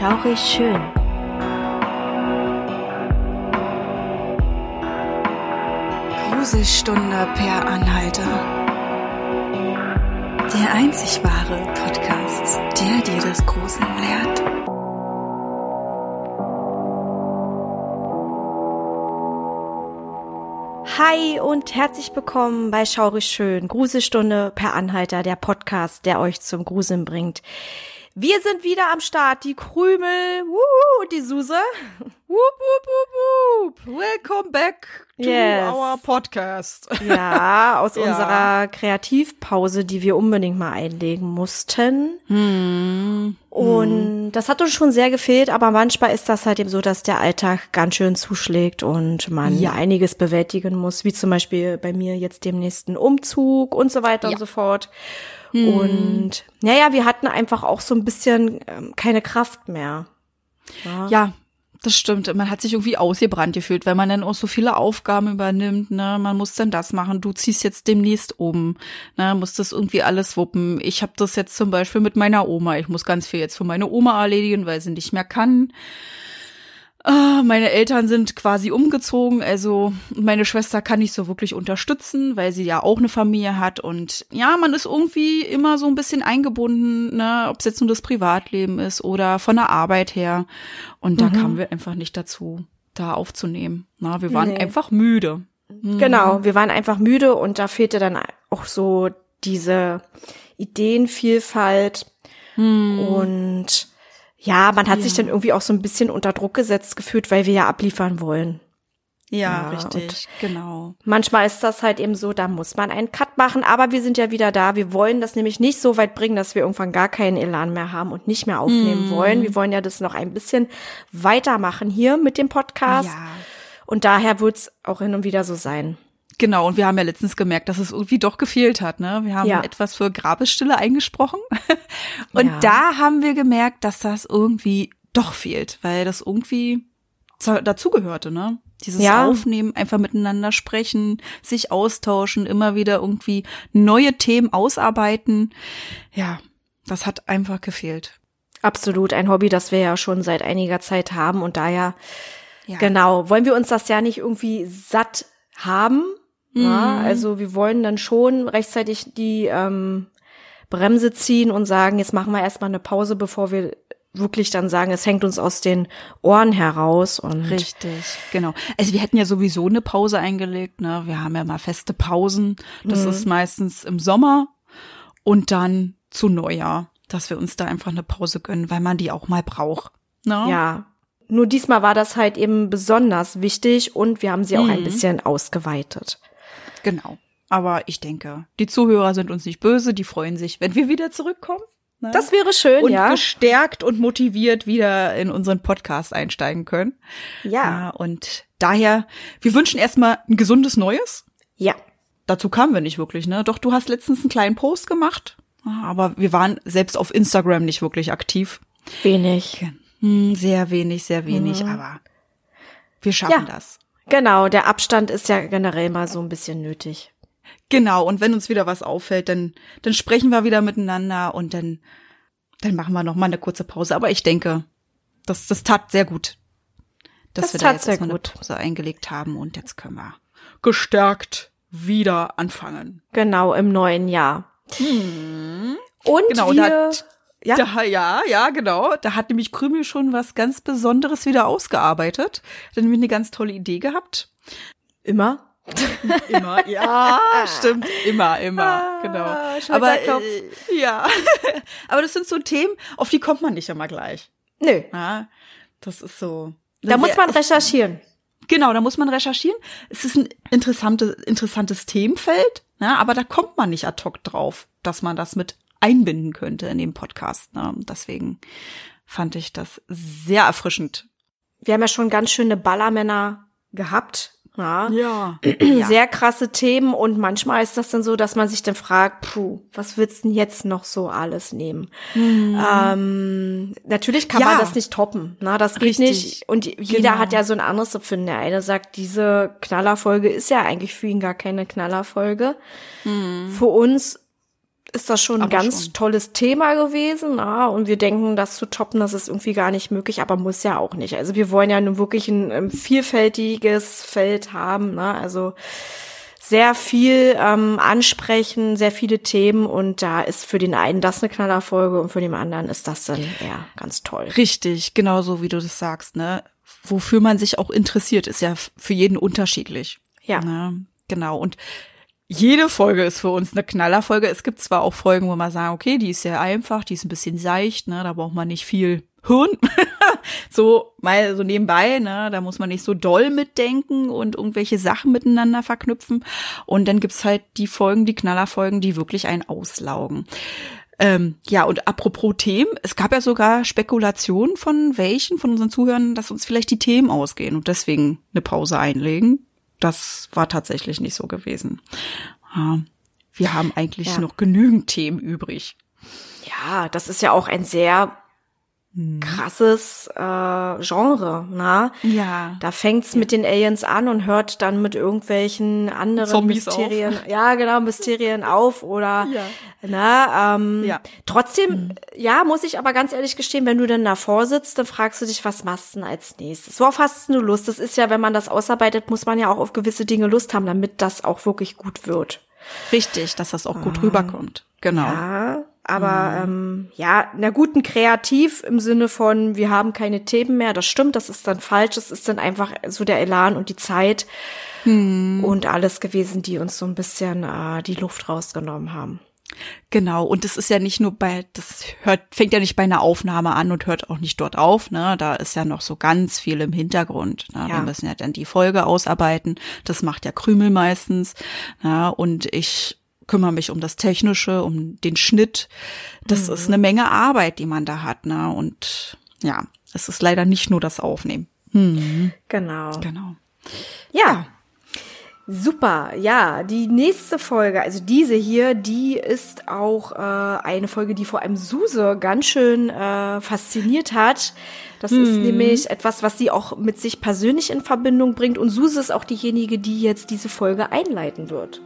Schaurig schön. Gruselstunde per Anhalter. Der einzig wahre Podcast, der dir das Gruseln lehrt. Hi und herzlich willkommen bei Schaurig schön. Gruselstunde per Anhalter, der Podcast, der euch zum Gruseln bringt. Wir sind wieder am Start, die Krümel, wuhu, die Suse. Whoop, whoop, whoop, whoop. Welcome back to Yes. our podcast. Ja, aus Ja. unserer Kreativpause, die wir unbedingt mal einlegen mussten. Hm. Und das hat uns schon sehr gefehlt, aber manchmal ist das halt eben so, dass der Alltag ganz schön zuschlägt und man Ja. einiges bewältigen muss, wie zum Beispiel bei mir jetzt dem nächsten Umzug und so weiter und so fort. Und naja, wir hatten einfach auch so ein bisschen ähm, keine Kraft mehr. Ja, das stimmt. Man hat sich irgendwie ausgebrannt gefühlt, weil man dann auch so viele Aufgaben übernimmt. Ne? Man muss dann das machen. Du ziehst jetzt demnächst um. Ne? Muss das irgendwie alles wuppen. Ich habe das jetzt zum Beispiel mit meiner Oma. Ich muss ganz viel jetzt für meine Oma erledigen, weil sie nicht mehr kann. Ah, meine Eltern sind quasi umgezogen, also meine Schwester kann nicht so wirklich unterstützen, weil sie ja auch eine Familie hat. Und ja, man ist irgendwie immer so ein bisschen eingebunden, ne, ob es jetzt nur das Privatleben ist oder von der Arbeit her. Und da kamen wir einfach nicht dazu, da aufzunehmen. Na, wir waren Nee. einfach müde. Genau, wir waren einfach müde und da fehlte dann auch so diese Ideenvielfalt. Und ja, man hat sich dann irgendwie auch so ein bisschen unter Druck gesetzt gefühlt, weil wir ja abliefern wollen. Ja, Ja, richtig, genau. Manchmal ist das halt eben so, da muss man einen Cut machen, aber wir sind ja wieder da. Wir wollen das nämlich nicht so weit bringen, dass wir irgendwann gar keinen Elan mehr haben und nicht mehr aufnehmen Hm. wollen. Wir wollen ja das noch ein bisschen weitermachen hier mit dem Podcast. Ja. Und daher wird es auch hin und wieder so sein. Genau, und wir haben ja letztens gemerkt, dass es irgendwie doch gefehlt hat. Ne? Wir haben Ja. etwas für Grabesstille eingesprochen. Und Ja. da haben wir gemerkt, dass das irgendwie doch fehlt, weil das irgendwie zu- dazugehörte, ne? Dieses Ja. Aufnehmen, einfach miteinander sprechen, sich austauschen, immer wieder irgendwie neue Themen ausarbeiten. Ja, das hat einfach gefehlt. Absolut, ein Hobby, das wir ja schon seit einiger Zeit haben und daher, Ja. genau, wollen wir uns das ja nicht irgendwie satt haben. Ja, Mhm. also wir wollen dann schon rechtzeitig die ähm, Bremse ziehen und sagen, jetzt machen wir erstmal eine Pause, bevor wir wirklich dann sagen, es hängt uns aus den Ohren heraus und Richtig, genau. Also wir hätten ja sowieso eine Pause eingelegt, ne? Wir haben ja mal feste Pausen. Das Mhm. ist meistens im Sommer und dann zu Neujahr, dass wir uns da einfach eine Pause gönnen, weil man die auch mal braucht. Ne? ja. Nur diesmal war das halt eben besonders wichtig und wir haben sie auch ein Mhm. bisschen ausgeweitet. Genau. Aber ich denke, die Zuhörer sind uns nicht böse, die freuen sich, wenn wir wieder zurückkommen. Ne? Das wäre schön, und ja. gestärkt und motiviert wieder in unseren Podcast einsteigen können. Ja. und daher, wir wünschen erstmal ein gesundes Neues. Ja. dazu kamen wir nicht wirklich, ne? Doch du hast letztens einen kleinen Post gemacht, aber wir waren selbst auf Instagram nicht wirklich aktiv. Wenig. Hm, sehr wenig, sehr wenig, aber wir schaffen Ja. das. Genau, der Abstand ist ja generell mal so ein bisschen nötig. Genau, und wenn uns wieder was auffällt, dann, dann sprechen wir wieder miteinander und dann, dann machen wir noch mal eine kurze Pause. Aber ich denke, das, das tat sehr gut, dass Das wir da jetzt erstmal eine gut. Pause eingelegt haben und jetzt können wir gestärkt wieder anfangen. Genau, im neuen Jahr. Und Genau, wir, ja, Da, ja, ja, genau. Da hat nämlich Krümel schon was ganz Besonderes wieder ausgearbeitet. Hat nämlich eine ganz tolle Idee gehabt. immer. Immer, ja, stimmt, immer, immer, genau. Aber äh, ja, aber das sind so Themen, auf die kommt man nicht immer gleich. Nö, Ja, das ist so. da muss man recherchieren. Genau, da muss man recherchieren. Es ist ein interessantes, interessantes Themenfeld, ne, aber da kommt man nicht ad hoc drauf, dass man das mit einbinden könnte in dem Podcast. Ne. Deswegen fand ich das sehr erfrischend. Wir haben ja schon ganz schöne Ballermänner gehabt. Ja. Ja. Sehr krasse Themen und manchmal ist das dann so, dass man sich dann fragt, puh, was willst du denn jetzt noch so alles nehmen? Ähm, natürlich kann Ja. man das nicht toppen, na, das geht Richtig. nicht. Und jeder Genau. hat ja so ein anderes Empfinden. Der eine sagt, diese Knallerfolge ist ja eigentlich für ihn gar keine Knallerfolge. Für uns ist das schon ein Aber ganz schon. tolles Thema gewesen. Na? Und wir denken, das zu toppen, das ist irgendwie gar nicht möglich, aber muss ja auch nicht. Also wir wollen ja nun wirklich ein, ein vielfältiges Feld haben. Ne? Also sehr viel ähm, ansprechen, sehr viele Themen und da ist für den einen das eine Knallerfolge und für den anderen ist das dann ja ganz toll. Richtig, genauso wie du das sagst, ne? Wofür man sich auch interessiert, ist ja für jeden unterschiedlich. Ja. Ne? Genau. Und jede Folge ist für uns eine Knallerfolge. Es gibt zwar auch Folgen, wo man sagen, okay, die ist sehr einfach, die ist ein bisschen seicht, ne? Da braucht man nicht viel Hirn. so mal so nebenbei, ne? Da muss man nicht so doll mitdenken und irgendwelche Sachen miteinander verknüpfen. Und dann gibt's halt die Folgen, die Knallerfolgen, die wirklich einen auslaugen. Ähm, ja, und apropos Themen, es gab ja sogar Spekulationen von welchen von unseren Zuhörern, dass uns vielleicht die Themen ausgehen und deswegen eine Pause einlegen. Das war tatsächlich nicht so gewesen. Wir haben eigentlich Ja. noch genügend Themen übrig. Ja, das ist ja auch ein sehr. Krasses äh, Genre, na? Ja. Da fängt's mit den Aliens an und hört dann mit irgendwelchen anderen Zombies Mysterien, ja genau, Mysterien auf oder Ja. na, ähm, Ja. trotzdem, ja, muss ich aber ganz ehrlich gestehen, wenn du dann davor sitzt, dann fragst du dich, was machst du denn als nächstes? Worauf hast du Lust? Das ist ja, wenn man das ausarbeitet, muss man ja auch auf gewisse Dinge Lust haben, damit das auch wirklich gut wird. Richtig, dass das auch gut rüberkommt. Genau. Ja, aber ähm, ja, na guten kreativ im Sinne von, wir haben keine Themen mehr, das stimmt, das ist dann falsch, das ist dann einfach so der Elan und die Zeit und alles gewesen, die uns so ein bisschen äh, die Luft rausgenommen haben. Genau, und das ist ja nicht nur bei, das hört, fängt ja nicht bei einer Aufnahme an und hört auch nicht dort auf, ne? Da ist ja noch so ganz viel im Hintergrund. Ne? Ja. Wir müssen ja dann die Folge ausarbeiten. Das macht ja Krümel meistens. Ne? Und ich kümmere mich um das Technische, um den Schnitt. Das ist eine Menge Arbeit, die man da hat, ne? Und ja, es ist leider nicht nur das Aufnehmen. Hm, Genau. genau. Ja. Super, ja, die nächste Folge, also diese hier, die ist auch äh, eine Folge, die vor allem Suse ganz schön äh, fasziniert hat. Das ist nämlich etwas, was sie auch mit sich persönlich in Verbindung bringt. Und Suse ist auch diejenige, die jetzt diese Folge einleiten wird.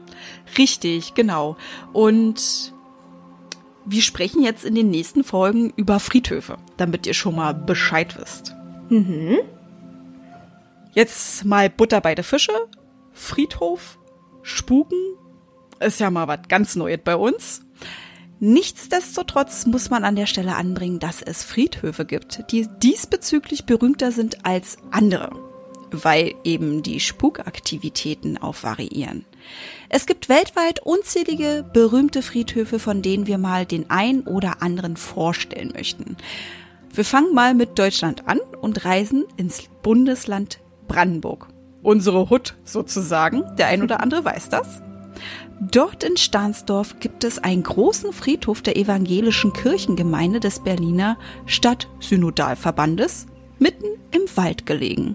Richtig, genau. Und wir sprechen jetzt in den nächsten Folgen über Friedhöfe, damit ihr schon mal Bescheid wisst. Jetzt mal Butter bei der Fische. Friedhof, Spuken, ist ja mal was ganz Neues bei uns. Nichtsdestotrotz muss man an der Stelle anbringen, dass es Friedhöfe gibt, die diesbezüglich berühmter sind als andere, weil eben die Spukaktivitäten auch variieren. Es gibt weltweit unzählige berühmte Friedhöfe, von denen wir mal den ein oder anderen vorstellen möchten. Wir fangen mal mit Deutschland an und reisen ins Bundesland Brandenburg. Unsere Hut sozusagen. Der ein oder andere weiß das. Dort in Stahnsdorf gibt es einen großen Friedhof der evangelischen Kirchengemeinde des Berliner Stadtsynodalverbandes, mitten im Wald gelegen.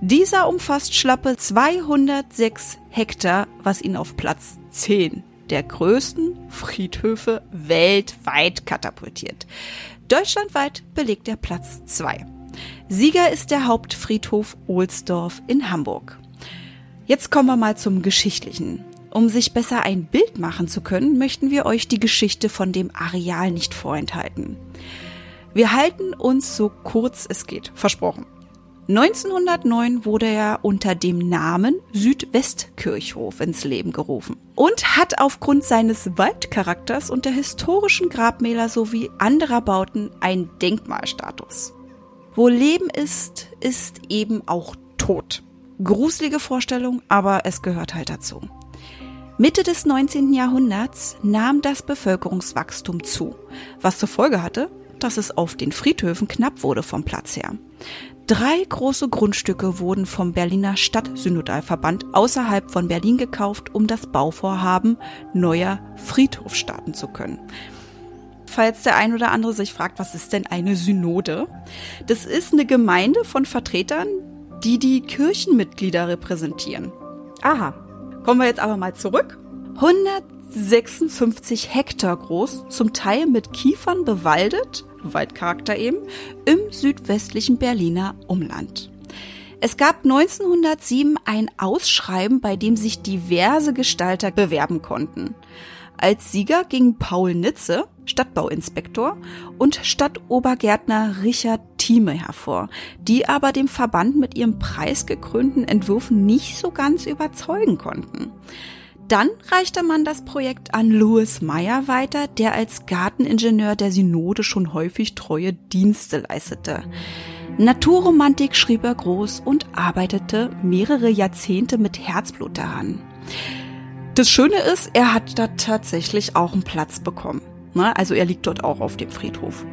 Dieser umfasst schlappe 206 Hektar, was ihn auf Platz 10 der größten Friedhöfe weltweit katapultiert. Deutschlandweit belegt er Platz 2. Sieger ist der Hauptfriedhof Ohlsdorf in Hamburg. Jetzt kommen wir mal zum Geschichtlichen. Um sich besser ein Bild machen zu können, möchten wir euch die Geschichte von dem Areal nicht vorenthalten. Wir halten uns so kurz es geht, versprochen. 1909 wurde er unter dem Namen Südwestkirchhof ins Leben gerufen und hat aufgrund seines Waldcharakters und der historischen Grabmäler sowie anderer Bauten einen Denkmalstatus. Wo Leben ist, ist eben auch Tod. Gruselige Vorstellung, aber es gehört halt dazu. Mitte des 19. Jahrhunderts nahm das Bevölkerungswachstum zu, was zur Folge hatte, dass es auf den Friedhöfen knapp wurde vom Platz her. Drei große Grundstücke wurden vom Berliner Stadtsynodalverband außerhalb von Berlin gekauft, um das Bauvorhaben neuer Friedhof starten zu können. Falls der ein oder andere sich fragt, was ist denn eine Synode? Das ist eine Gemeinde von Vertretern, die die Kirchenmitglieder repräsentieren. Aha. Kommen wir jetzt aber mal zurück. 156 Hektar groß, zum Teil mit Kiefern bewaldet, Waldcharakter eben, im südwestlichen Berliner Umland. Es gab 1907 ein Ausschreiben, bei dem sich diverse Gestalter bewerben konnten. Als Sieger ging Paul Nitze, Stadtbauinspektor, und Stadtobergärtner Richard Thieme hervor, die aber dem Verband mit ihrem preisgekrönten Entwürfen nicht so ganz überzeugen konnten. Dann reichte man das Projekt an Louis Meyer weiter, der als Garteningenieur der Synode schon häufig treue Dienste leistete. Naturromantik schrieb er groß und arbeitete mehrere Jahrzehnte mit Herzblut daran. Das Schöne ist, er hat da tatsächlich auch einen Platz bekommen. Ne? Also er liegt dort auch auf dem Friedhof.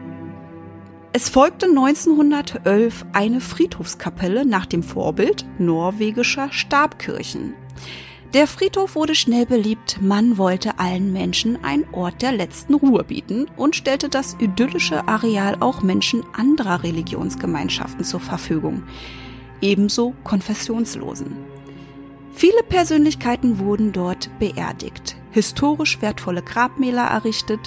Es folgte 1911 eine Friedhofskapelle nach dem Vorbild norwegischer Stabkirchen. Der Friedhof wurde schnell beliebt, man wollte allen Menschen einen Ort der letzten Ruhe bieten und stellte das idyllische Areal auch Menschen anderer Religionsgemeinschaften zur Verfügung, ebenso Konfessionslosen. Viele Persönlichkeiten wurden dort beerdigt, historisch wertvolle Grabmäler errichtet,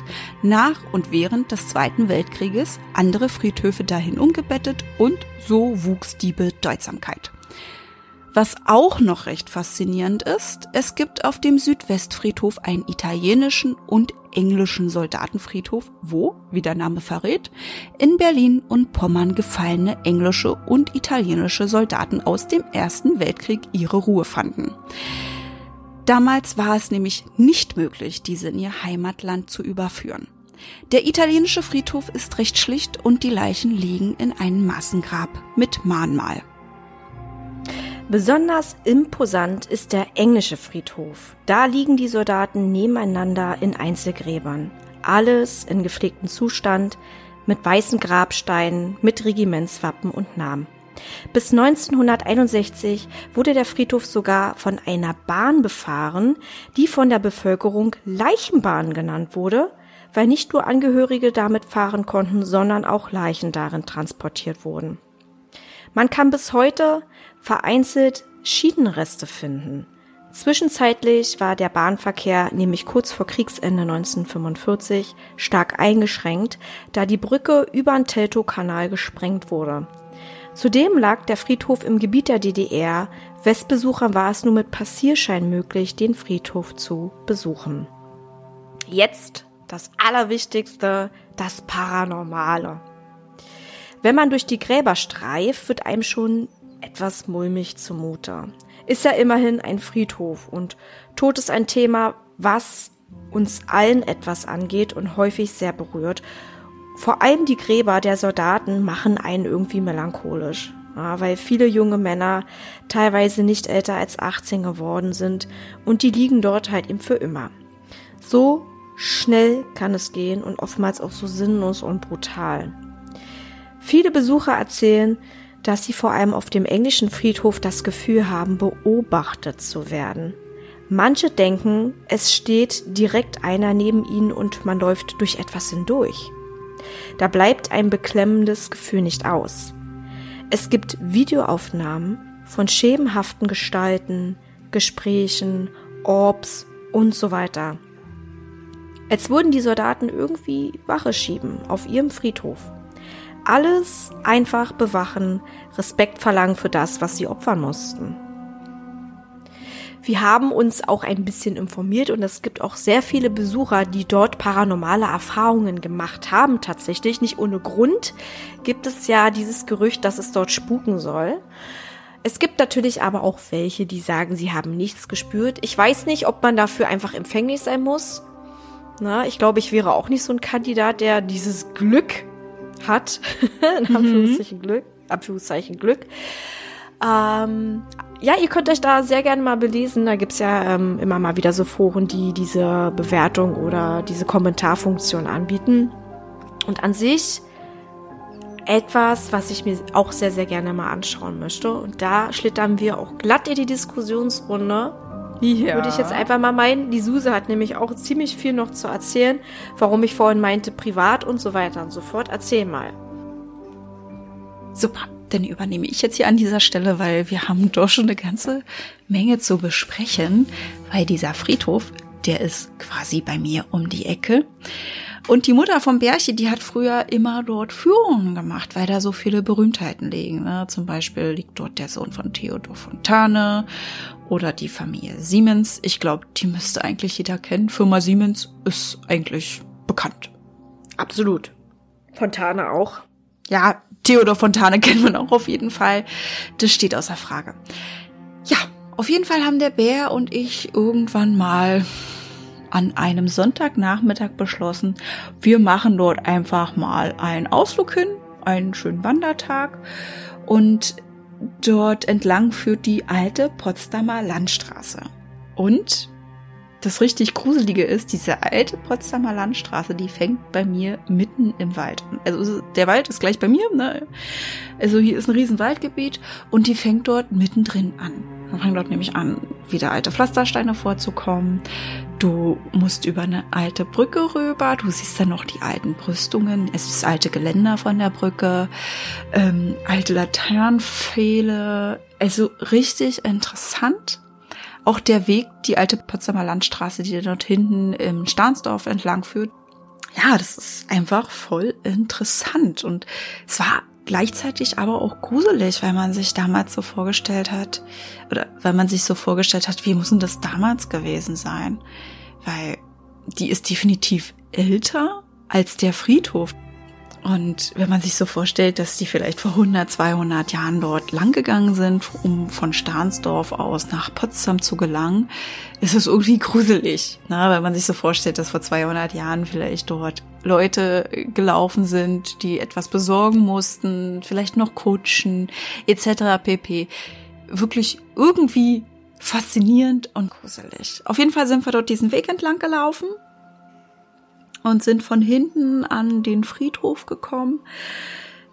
nach und während des Zweiten Weltkrieges andere Friedhöfe dahin umgebettet und so wuchs die Bedeutsamkeit. Was auch noch recht faszinierend ist, es gibt auf dem Südwestfriedhof einen italienischen und englischen Soldatenfriedhof, wo, wie der Name verrät, in Berlin und Pommern gefallene englische und italienische Soldaten aus dem Ersten Weltkrieg ihre Ruhe fanden. Damals war es nämlich nicht möglich, diese in ihr Heimatland zu überführen. Der italienische Friedhof ist recht schlicht und die Leichen liegen in einem Massengrab mit Mahnmal. Besonders imposant ist der englische Friedhof. Da liegen die Soldaten nebeneinander in Einzelgräbern. Alles in gepflegtem Zustand, mit weißen Grabsteinen, mit Regimentswappen und Namen. Bis 1961 wurde der Friedhof sogar von einer Bahn befahren, die von der Bevölkerung Leichenbahn genannt wurde, weil nicht nur Angehörige damit fahren konnten, sondern auch Leichen darin transportiert wurden. Man kann bis heute vereinzelt Schienenreste finden. Zwischenzeitlich war der Bahnverkehr nämlich kurz vor Kriegsende 1945 stark eingeschränkt, da die Brücke über den Teltow-Kanal gesprengt wurde. Zudem lag der Friedhof im Gebiet der DDR. Westbesuchern war es nur mit Passierschein möglich, den Friedhof zu besuchen. Jetzt das Allerwichtigste, das Paranormale. Wenn man durch die Gräber streift, wird einem schon etwas mulmig zumute. Ist ja immerhin ein Friedhof und Tod ist ein Thema, was uns allen etwas angeht und häufig sehr berührt. Vor allem die Gräber der Soldaten machen einen irgendwie melancholisch, ja, weil viele junge Männer teilweise nicht älter als 18 geworden sind und die liegen dort halt eben für immer. So schnell kann es gehen und oftmals auch so sinnlos und brutal. Viele Besucher erzählen, dass sie vor allem auf dem englischen Friedhof das Gefühl haben, beobachtet zu werden. Manche denken, es steht direkt einer neben ihnen und man läuft durch etwas hindurch. Da bleibt ein beklemmendes Gefühl nicht aus. Es gibt Videoaufnahmen von schemenhaften Gestalten, Gesprächen, Orbs und so weiter. Als würden die Soldaten irgendwie Wache schieben auf ihrem Friedhof alles einfach bewachen, Respekt verlangen für das, was sie opfern mussten. Wir haben uns auch ein bisschen informiert und es gibt auch sehr viele Besucher, die dort paranormale Erfahrungen gemacht haben. Tatsächlich nicht ohne Grund gibt es ja dieses Gerücht, dass es dort spuken soll. Es gibt natürlich aber auch welche, die sagen, sie haben nichts gespürt. Ich weiß nicht, ob man dafür einfach empfänglich sein muss. Na, ich glaube, ich wäre auch nicht so ein Kandidat, der dieses Glück hat. in mhm. Anführungszeichen mhm. Glück. Anführungszeichen Glück. Ähm, ja, ihr könnt euch da sehr gerne mal belesen. Da gibt's ja ähm, immer mal wieder so Foren, die diese Bewertung oder diese Kommentarfunktion anbieten. Und an sich etwas, was ich mir auch sehr, sehr gerne mal anschauen möchte. Und da schlittern wir auch glatt in die Diskussionsrunde. Ja. Würde ich jetzt einfach mal meinen. Die Suse hat nämlich auch ziemlich viel noch zu erzählen, warum ich vorhin meinte, privat und so weiter und so fort. Erzähl mal. Super, dann übernehme ich jetzt hier an dieser Stelle, weil wir haben doch schon eine ganze Menge zu besprechen, weil dieser Friedhof, der ist quasi bei mir um die Ecke. Und die Mutter vom Bärchen, die hat früher immer dort Führungen gemacht, weil da so viele Berühmtheiten liegen. Ne? Zum Beispiel liegt dort der Sohn von Theodor Fontane oder die Familie Siemens. Ich glaube, die müsste eigentlich jeder kennen. Firma Siemens ist eigentlich bekannt. Absolut. Fontane auch. Ja, Theodor Fontane kennt man auch auf jeden Fall. Das steht außer Frage. Ja, auf jeden Fall haben der Bär und ich irgendwann mal an einem Sonntagnachmittag beschlossen, wir machen dort einfach mal einen Ausflug hin, einen schönen Wandertag und dort entlang führt die alte Potsdamer Landstraße. Und das richtig Gruselige ist, diese alte Potsdamer Landstraße, die fängt bei mir mitten im Wald an. Also der Wald ist gleich bei mir, ne? Also hier ist ein riesen Waldgebiet und die fängt dort mittendrin an. Man fängt dort nämlich an, wieder alte Pflastersteine vorzukommen. Du musst über eine alte Brücke rüber. Du siehst dann noch die alten Brüstungen. Es ist alte Geländer von der Brücke, ähm, alte Laternenpfähle. Also richtig interessant. Auch der Weg, die alte Potsdamer Landstraße, die dort hinten im Stahnsdorf entlang führt. Ja, das ist einfach voll interessant. Und es war gleichzeitig aber auch gruselig, weil man sich damals so vorgestellt hat, oder weil man sich so vorgestellt hat, wie muss denn das damals gewesen sein? Weil die ist definitiv älter als der Friedhof. Und wenn man sich so vorstellt, dass die vielleicht vor 100, 200 Jahren dort langgegangen sind, um von Stahnsdorf aus nach Potsdam zu gelangen, ist es irgendwie gruselig. Ne? Wenn man sich so vorstellt, dass vor 200 Jahren vielleicht dort Leute gelaufen sind, die etwas besorgen mussten, vielleicht noch Kutschen etc. pp. Wirklich irgendwie faszinierend und gruselig. Auf jeden Fall sind wir dort diesen Weg entlang gelaufen und sind von hinten an den Friedhof gekommen.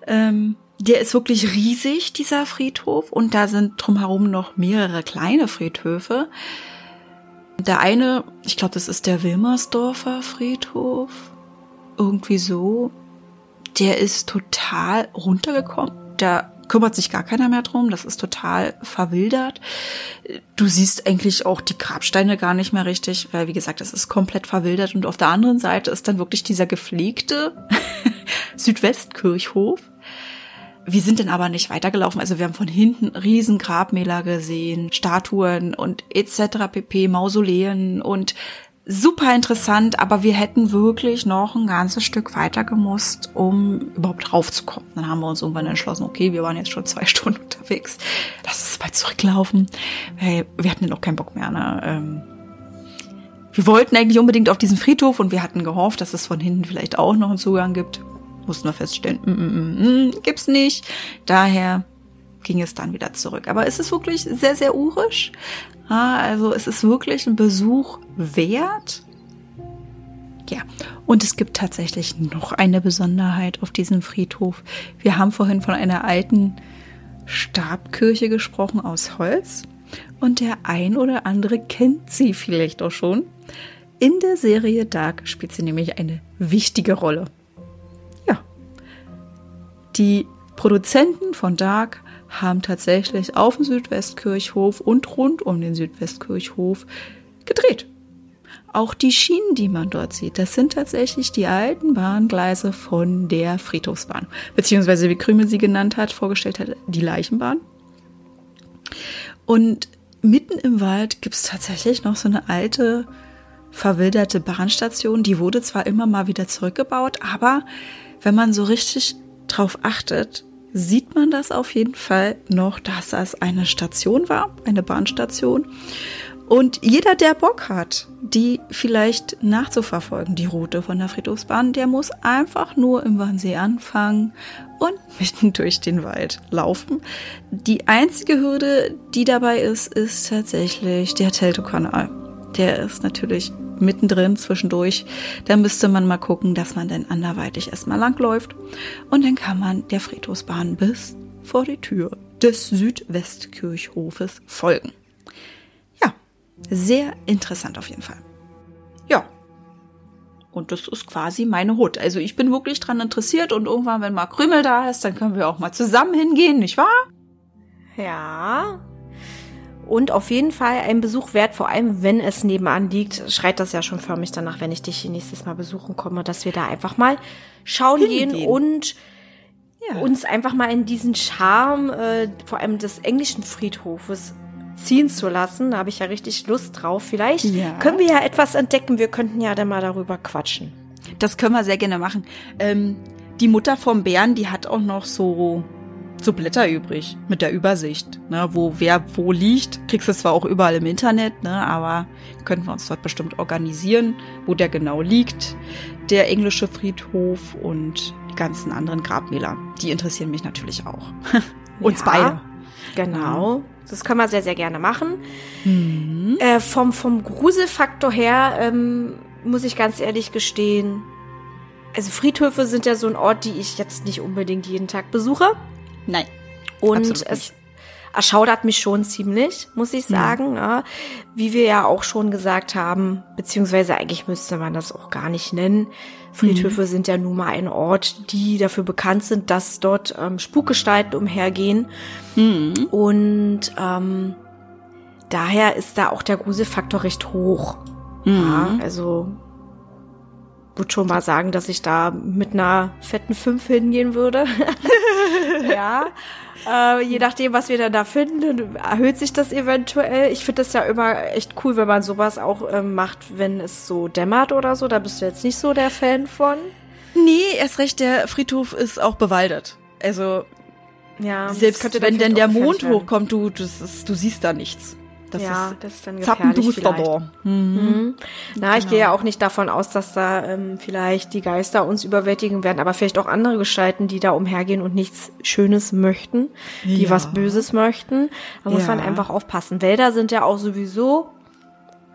Ähm, der ist wirklich riesig, dieser Friedhof, und da sind drumherum noch mehrere kleine Friedhöfe. Der eine, ich glaube, das ist der Wilmersdorfer Friedhof, irgendwie so, der ist total runtergekommen. Da kümmert sich gar keiner mehr drum. Das ist total verwildert. Du siehst eigentlich auch die Grabsteine gar nicht mehr richtig, weil wie gesagt, es ist komplett verwildert. Und auf der anderen Seite ist dann wirklich dieser gepflegte Südwestkirchhof. Wir sind dann aber nicht weitergelaufen. Also wir haben von hinten riesen Grabmäler gesehen, Statuen und etc. pp, Mausoleen und super interessant, aber wir hätten wirklich noch ein ganzes Stück weiter gemusst, um überhaupt raufzukommen. Dann haben wir uns irgendwann entschlossen, okay, wir waren jetzt schon zwei Stunden unterwegs, lass uns mal zurücklaufen. Weil wir hatten ja noch keinen Bock mehr. Ne? Ähm, wir wollten eigentlich unbedingt auf diesen Friedhof und wir hatten gehofft, dass es von hinten vielleicht auch noch einen Zugang gibt. Mussten wir feststellen, mm, mm, mm, mm gibt's nicht. Daher ging es dann wieder zurück. Aber es ist wirklich sehr, sehr urisch. Also es ist wirklich ein Besuch wert. Ja, und es gibt tatsächlich noch eine Besonderheit auf diesem Friedhof. Wir haben vorhin von einer alten Stabkirche gesprochen aus Holz. Und der ein oder andere kennt sie vielleicht auch schon. In der Serie Dark spielt sie nämlich eine wichtige Rolle. Ja. Die Produzenten von Dark haben tatsächlich auf dem Südwestkirchhof und rund um den Südwestkirchhof gedreht. Auch die Schienen, die man dort sieht, das sind tatsächlich die alten Bahngleise von der Friedhofsbahn. Beziehungsweise, wie Krümel sie genannt hat, vorgestellt hat, die Leichenbahn. Und mitten im Wald gibt es tatsächlich noch so eine alte, verwilderte Bahnstation. Die wurde zwar immer mal wieder zurückgebaut, aber wenn man so richtig drauf achtet, sieht man das auf jeden Fall noch, dass das eine Station war, eine Bahnstation. Und jeder, der Bock hat, die vielleicht nachzuverfolgen, die Route von der Friedhofsbahn, der muss einfach nur im Wannsee anfangen und mitten durch den Wald laufen. Die einzige Hürde, die dabei ist, ist tatsächlich der Teltow-Kanal. Der ist natürlich mittendrin, zwischendurch. Da müsste man mal gucken, dass man dann anderweitig erstmal langläuft. Und dann kann man der Friedhofsbahn bis vor die Tür des Südwestkirchhofes folgen. Ja, sehr interessant auf jeden Fall. Ja. Und das ist quasi meine Hut. Also ich bin wirklich dran interessiert und irgendwann, wenn Mark Krümel da ist, dann können wir auch mal zusammen hingehen, nicht wahr? Ja, und auf jeden Fall ein Besuch wert, vor allem wenn es nebenan liegt, schreit das ja schon förmlich danach, wenn ich dich nächstes Mal besuchen komme, dass wir da einfach mal schauen Hingehen. gehen und ja. uns einfach mal in diesen Charme, äh, vor allem des englischen Friedhofes ziehen zu lassen. Da habe ich ja richtig Lust drauf. Vielleicht Ja. können wir ja etwas entdecken. Wir könnten ja dann mal darüber quatschen. Das können wir sehr gerne machen. Ähm, die Mutter vom Bären, die hat auch noch so, so Blätter übrig mit der Übersicht, ne, wo wer wo liegt. Kriegst du zwar auch überall im Internet, ne, aber könnten wir uns dort bestimmt organisieren, wo der genau liegt. Der englische Friedhof und die ganzen anderen Grabmäler. Die interessieren mich natürlich auch. Uns Ja. beide. Genau. Das können wir sehr, sehr gerne machen. Mhm. Äh, vom, vom Gruselfaktor her ähm, muss ich ganz ehrlich gestehen, also Friedhöfe sind ja so ein Ort, die ich jetzt nicht unbedingt jeden Tag besuche. Nein. Und es erschaudert mich schon ziemlich, muss ich sagen. Ja. Wie wir ja auch schon gesagt haben, beziehungsweise eigentlich müsste man das auch gar nicht nennen. Friedhöfe sind ja nun mal ein Ort, die dafür bekannt sind, dass dort ähm, Spukgestalten umhergehen. Mhm. Und ähm, daher ist da auch der Gruselfaktor recht hoch. Ja, Mhm. also würde schon mal sagen, dass ich da mit einer fetten 5 hingehen würde. ja. Äh, je nachdem, was wir dann da finden, erhöht sich das eventuell. Ich finde das ja immer echt cool, wenn man sowas auch ähm, macht, wenn es so dämmert oder so. Da bist du jetzt nicht so der Fan von. Nee, erst recht, der Friedhof ist auch bewaldet. Also Ja, Selbst dann wenn denn vielleicht der Mond hochkommt, du, das ist, du siehst da nichts. Das ja, ist das ist dann gefährlich vielleicht. Mhm. Mhm. Na, ich Genau. gehe ja auch nicht davon aus, dass da ähm, vielleicht die Geister uns überwältigen werden, aber vielleicht auch andere Gestalten, die da umhergehen und nichts Schönes möchten, die Ja. was Böses möchten. Da muss Ja. man einfach aufpassen. Wälder sind ja auch sowieso,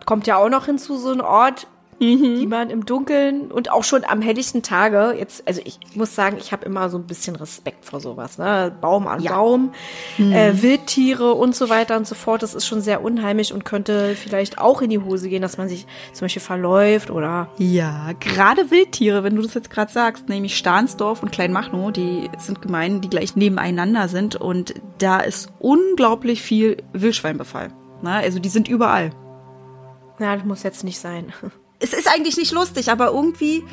kommt ja auch noch hinzu, so ein Ort, Mhm. die man im Dunkeln und auch schon am helllichten Tage, jetzt, also ich muss sagen, ich habe immer so ein bisschen Respekt vor sowas, ne? Baum an Ja. Baum, Mhm. äh, Wildtiere und so weiter und so fort. Das ist schon sehr unheimlich und könnte vielleicht auch in die Hose gehen, dass man sich zum Beispiel verläuft oder Ja, gerade Wildtiere, wenn du das jetzt gerade sagst, nämlich Stahnsdorf und Kleinmachnow, die sind Gemeinden, die gleich nebeneinander sind und da ist unglaublich viel Wildschweinbefall. Na, also die sind überall. na, das muss jetzt nicht sein. es ist eigentlich nicht lustig, aber irgendwie,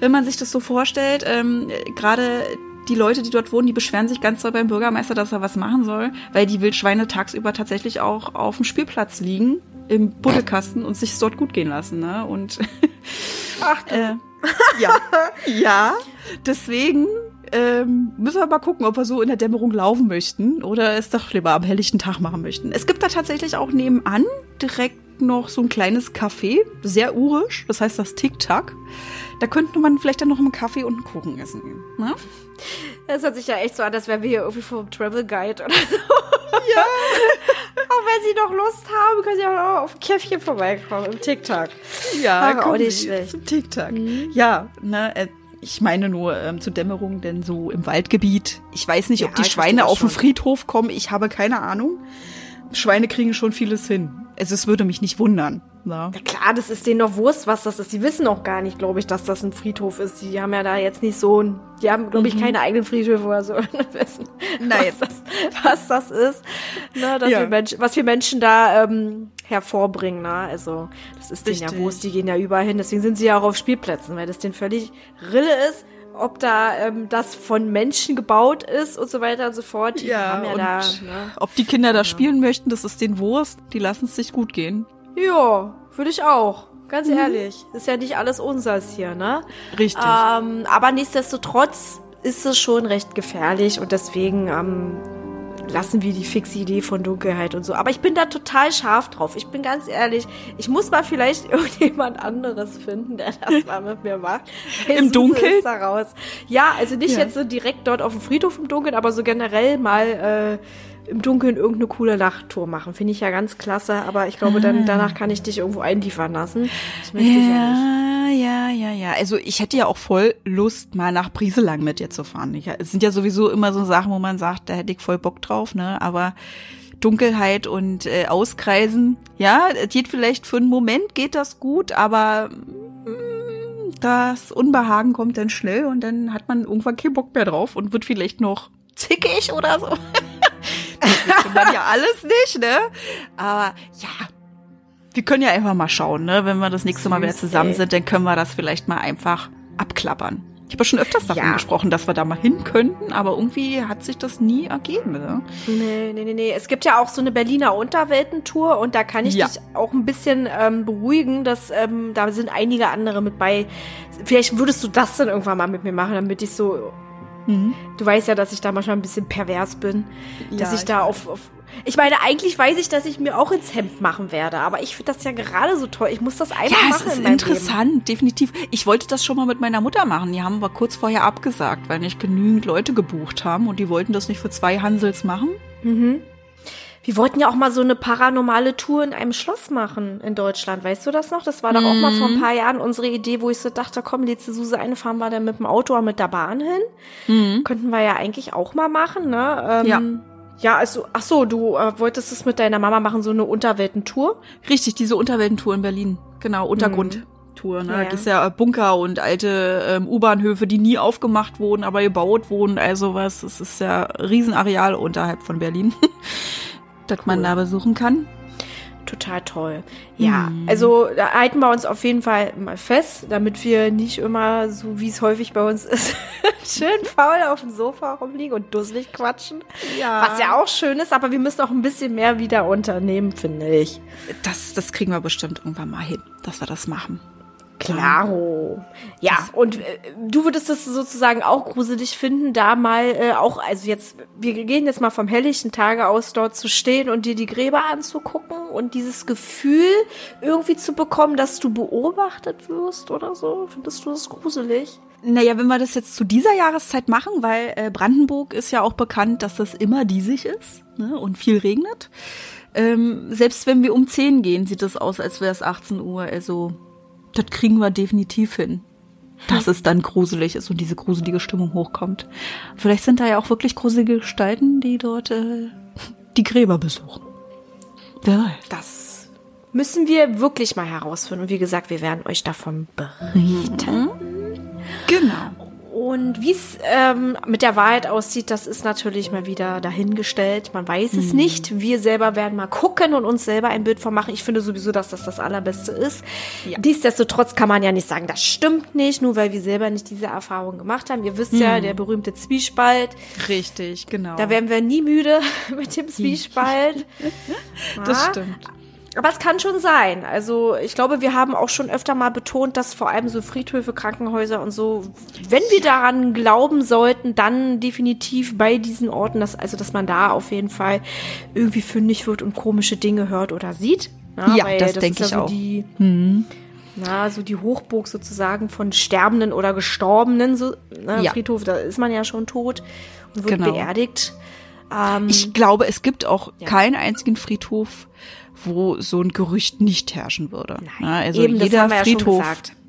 wenn man sich das so vorstellt, ähm, äh, gerade die Leute, die dort wohnen, die beschweren sich ganz doll beim Bürgermeister, dass er was machen soll, weil die Wildschweine tagsüber tatsächlich auch auf dem Spielplatz liegen, im Buddelkasten und sich dort gut gehen lassen. Ne? Und Ach, äh, ja, ja, deswegen ähm, müssen wir mal gucken, ob wir so in der Dämmerung laufen möchten oder es doch lieber am helllichten Tag machen möchten. Es gibt da tatsächlich auch nebenan direkt noch so ein kleines Café, sehr urisch, das heißt das Tic-Tac. Da könnte man vielleicht dann noch einen Kaffee und einen Kuchen essen gehen. Ne? das hört sich ja echt so an, als wären wir hier irgendwie vom Travel Guide oder so. Ja. auch wenn Sie noch Lust haben, können Sie auch auf ein Käffchen vorbeikommen im TikTok. Ja, Aber auch kommen nicht Sie schlecht. zum Tic-Tac. Ja, ne, äh, ich meine nur ähm, zur Dämmerung, denn so im Waldgebiet. Ich weiß nicht, ob Ja, die ich Schweine auf den. Friedhof kommen. Ich habe keine Ahnung. Schweine kriegen schon vieles hin. Also es würde mich nicht wundern. Na? Ja klar, das ist denen doch Wurst, was das ist. Die wissen auch gar nicht, glaube ich, dass das ein Friedhof ist. Die haben ja da jetzt nicht so ein, die haben, glaube ich, keine eigenen Friedhöfe oder so. wissen, Nein. was das, was das ist. Ne, dass Ja. wir Menschen, was wir Menschen da ähm, hervorbringen. Ne? Also das ist denen ja Richtig. Wurst, die gehen ja überall hin. Deswegen sind sie ja auch auf Spielplätzen, weil das denen völlig Rille ist, ob da ähm, das von Menschen gebaut ist und so weiter und so fort. Die haben ja und da, ne? ob die Kinder da spielen möchten, das ist den Wurst. Die lassen es sich gut gehen. Ja, würde ich auch. Ganz Mhm. ehrlich. Ist ja nicht alles unseres hier, ne? Richtig. Ähm, aber nichtsdestotrotz ist es schon recht gefährlich und deswegen ähm, lassen wir die fixe Idee von Dunkelheit und so. Aber ich bin da total scharf drauf. Ich bin ganz ehrlich, ich muss mal vielleicht irgendjemand anderes finden, der das mal mit mir macht. Im Dunkeln? Ja, also nicht Ja. jetzt so direkt dort auf dem Friedhof im Dunkeln, aber so generell mal äh, im Dunkeln irgendeine coole Nachttour machen. Finde ich ja ganz klasse, aber ich glaube, Ah. dann danach kann ich dich irgendwo einliefern lassen. Das möchte ich ja nicht. Ja, ja, ja, ja. Also ich hätte ja auch voll Lust, mal nach Brieselang mit dir zu fahren. Ich, es sind ja sowieso immer so Sachen, wo man sagt, da hätte ich voll Bock drauf, ne? Aber Dunkelheit und äh, Auskreisen, ja, es geht vielleicht für einen Moment geht das gut, aber mm, das Unbehagen kommt dann schnell und dann hat man irgendwann keinen Bock mehr drauf und wird vielleicht noch zickig oder so. das möchte man ja alles nicht, ne? Aber ja, wir können ja einfach mal schauen, ne? Wenn wir das nächste Mal wieder Süß, zusammen ey. sind, dann können wir das vielleicht mal einfach abklappern. Ich habe schon öfters davon Ja. gesprochen, dass wir da mal hin könnten, aber irgendwie hat sich das nie ergeben. Ne? Nee, nee, nee, nee. Es gibt ja auch so eine Berliner Unterweltentour und da kann ich Ja. dich auch ein bisschen ähm, beruhigen, dass ähm, da sind einige andere mit bei. Vielleicht würdest du das dann irgendwann mal mit mir machen, damit ich so. Du weißt ja, dass ich da manchmal ein bisschen pervers bin. dass Ja, ich da auf, auf. Ich meine, eigentlich weiß ich, dass ich mir auch ins Hemd machen werde, aber ich finde das ja gerade so toll. Ich muss das einmal Ja, es machen ist in interessant, definitiv. Ich wollte das schon mal mit meiner Mutter machen. Die haben aber kurz vorher abgesagt, weil nicht genügend Leute gebucht haben und die wollten das nicht für zwei Hansels machen. Leben. Mhm. Wir wollten ja auch mal so eine paranormale Tour in einem Schloss machen in Deutschland. Weißt du das noch? Das war doch auch mal vor Mhm. ein paar Jahren unsere Idee, wo ich so dachte, komm, letzte Suse eine fahren wir dann mit dem Auto oder mit der Bahn hin. Könnten wir ja eigentlich auch mal machen, ne? Ähm, Ja. Ja, also, ach so, du äh, wolltest es mit deiner Mama machen, so eine Unterweltentour. Richtig, diese Unterweltentour in Berlin. Genau, Untergrundtour. Ne? Ja. Da gibt's ja Bunker und alte ähm, U-Bahnhöfe, die nie aufgemacht wurden, aber gebaut wurden. Also was, es ist ja Riesenareal unterhalb von Berlin, das man da besuchen kann. Total toll. Ja, also da halten wir uns auf jeden Fall mal fest, damit wir nicht immer, so wie es häufig bei uns ist, schön faul auf dem Sofa rumliegen und dusselig quatschen. Ja. Was ja auch schön ist, aber wir müssen auch ein bisschen mehr wieder unternehmen, finde ich. Das, das kriegen wir bestimmt irgendwann mal hin, dass wir das machen. Klaro. Ja, und äh, du würdest es sozusagen auch gruselig finden, da mal äh, auch, also jetzt, wir gehen jetzt mal vom helllichten Tage aus, dort zu stehen und dir die Gräber anzugucken und dieses Gefühl irgendwie zu bekommen, dass du beobachtet wirst oder so. Findest du das gruselig? Naja, wenn wir das jetzt zu dieser Jahreszeit machen, weil äh, Brandenburg ist ja auch bekannt, dass das immer diesig ist ne, und viel regnet. Ähm, selbst wenn wir um 10 gehen, sieht es aus, als wäre es 18 Uhr. Also, das kriegen wir definitiv hin. Dass es dann gruselig ist und diese gruselige Stimmung hochkommt. Vielleicht sind da ja auch wirklich gruselige Gestalten, die dort äh, die Gräber besuchen. Wer weiß. Das müssen wir wirklich mal herausfinden. Und wie gesagt, wir werden euch davon berichten. Genau. Und wie es ähm, mit der Wahrheit aussieht, das ist natürlich mal wieder dahingestellt. Man weiß es nicht. Wir selber werden mal gucken und uns selber ein Bild von machen. Ich finde sowieso, dass das das Allerbeste ist. Nichtsdestotrotz kann man ja nicht sagen, das stimmt nicht, nur weil wir selber nicht diese Erfahrung gemacht haben. Ihr wisst ja, der berühmte Zwiespalt. Richtig, genau. Da werden wir nie müde mit dem Zwiespalt. das Ja. stimmt. Aber es kann schon sein. Also ich glaube, wir haben auch schon öfter mal betont, dass vor allem so Friedhöfe, Krankenhäuser und so, wenn wir daran glauben sollten, dann definitiv bei diesen Orten, dass, also dass man da auf jeden Fall irgendwie fündig wird und komische Dinge hört oder sieht. Ja, weil das denke ich ja so auch. Die, na, so die Hochburg sozusagen von Sterbenden oder Gestorbenen. So, ne? Ja. Friedhof, da ist man ja schon tot und wird Genau. beerdigt. Ähm, Ich glaube, es gibt auch keinen einzigen Friedhof, wo so ein Gerücht nicht herrschen würde. Nein, also eben, jeder ja Friedhof,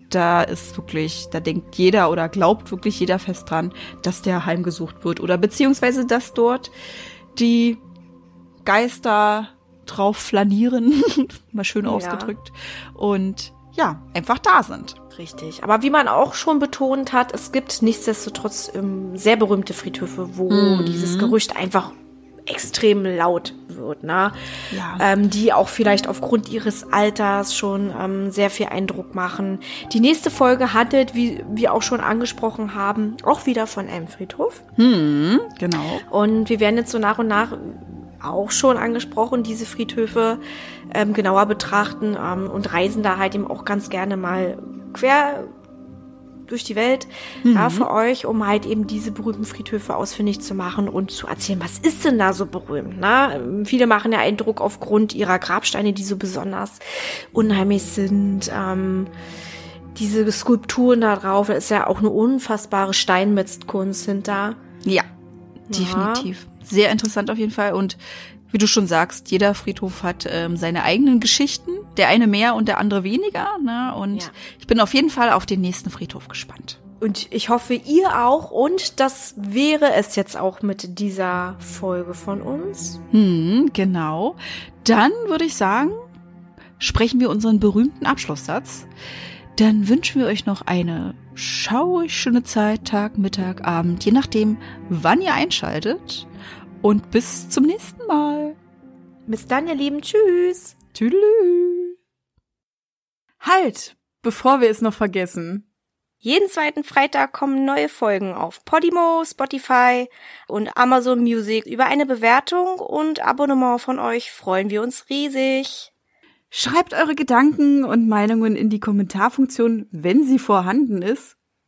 da ist wirklich, da denkt jeder oder glaubt wirklich jeder fest dran, dass der heimgesucht wird oder beziehungsweise, dass dort die Geister drauf flanieren, mal schön Ja. ausgedrückt, und ja, einfach da sind. Richtig. Aber wie man auch schon betont hat, es gibt nichtsdestotrotz ähm, sehr berühmte Friedhöfe, wo Mhm. dieses Gerücht einfach extrem laut wird, ne? Ja. Ähm, die auch vielleicht aufgrund ihres Alters schon ähm, sehr viel Eindruck machen. Die nächste Folge handelt, wie wir auch schon angesprochen haben, auch wieder von einem Friedhof. Hm, genau. Und wir werden jetzt so nach und nach auch schon angesprochen, diese Friedhöfe ähm, genauer betrachten ähm, und reisen da halt eben auch ganz gerne mal quer durch die Welt ja, für euch, um halt eben diese berühmten Friedhöfe ausfindig zu machen und zu erzählen, was ist denn da so berühmt. Ne? Viele machen ja Eindruck aufgrund ihrer Grabsteine, die so besonders unheimlich sind. Ähm, diese Skulpturen da drauf, da ist ja auch eine unfassbare Steinmetzkunst hinter. Ja, definitiv. Sehr interessant auf jeden Fall. Und wie du schon sagst, jeder Friedhof hat ähm, seine eigenen Geschichten. Der eine mehr und der andere weniger. Ne? Und Ja. ich bin auf jeden Fall auf den nächsten Friedhof gespannt. Und ich hoffe, ihr auch. Und das wäre es jetzt auch mit dieser Folge von uns. Hm, genau. Dann würde ich sagen, sprechen wir unseren berühmten Abschlusssatz. Dann wünschen wir euch noch eine schaurig schöne Zeit, Tag, Mittag, Abend, je nachdem, wann ihr einschaltet. Und bis zum nächsten Mal. Bis dann, ihr Lieben. Tschüss. Tüdelü. Halt, bevor wir es noch vergessen. Jeden zweiten Freitag kommen neue Folgen auf Podimo, Spotify und Amazon Music. Über eine Bewertung und Abonnement von euch freuen wir uns riesig. Schreibt eure Gedanken und Meinungen in die Kommentarfunktion, wenn sie vorhanden ist.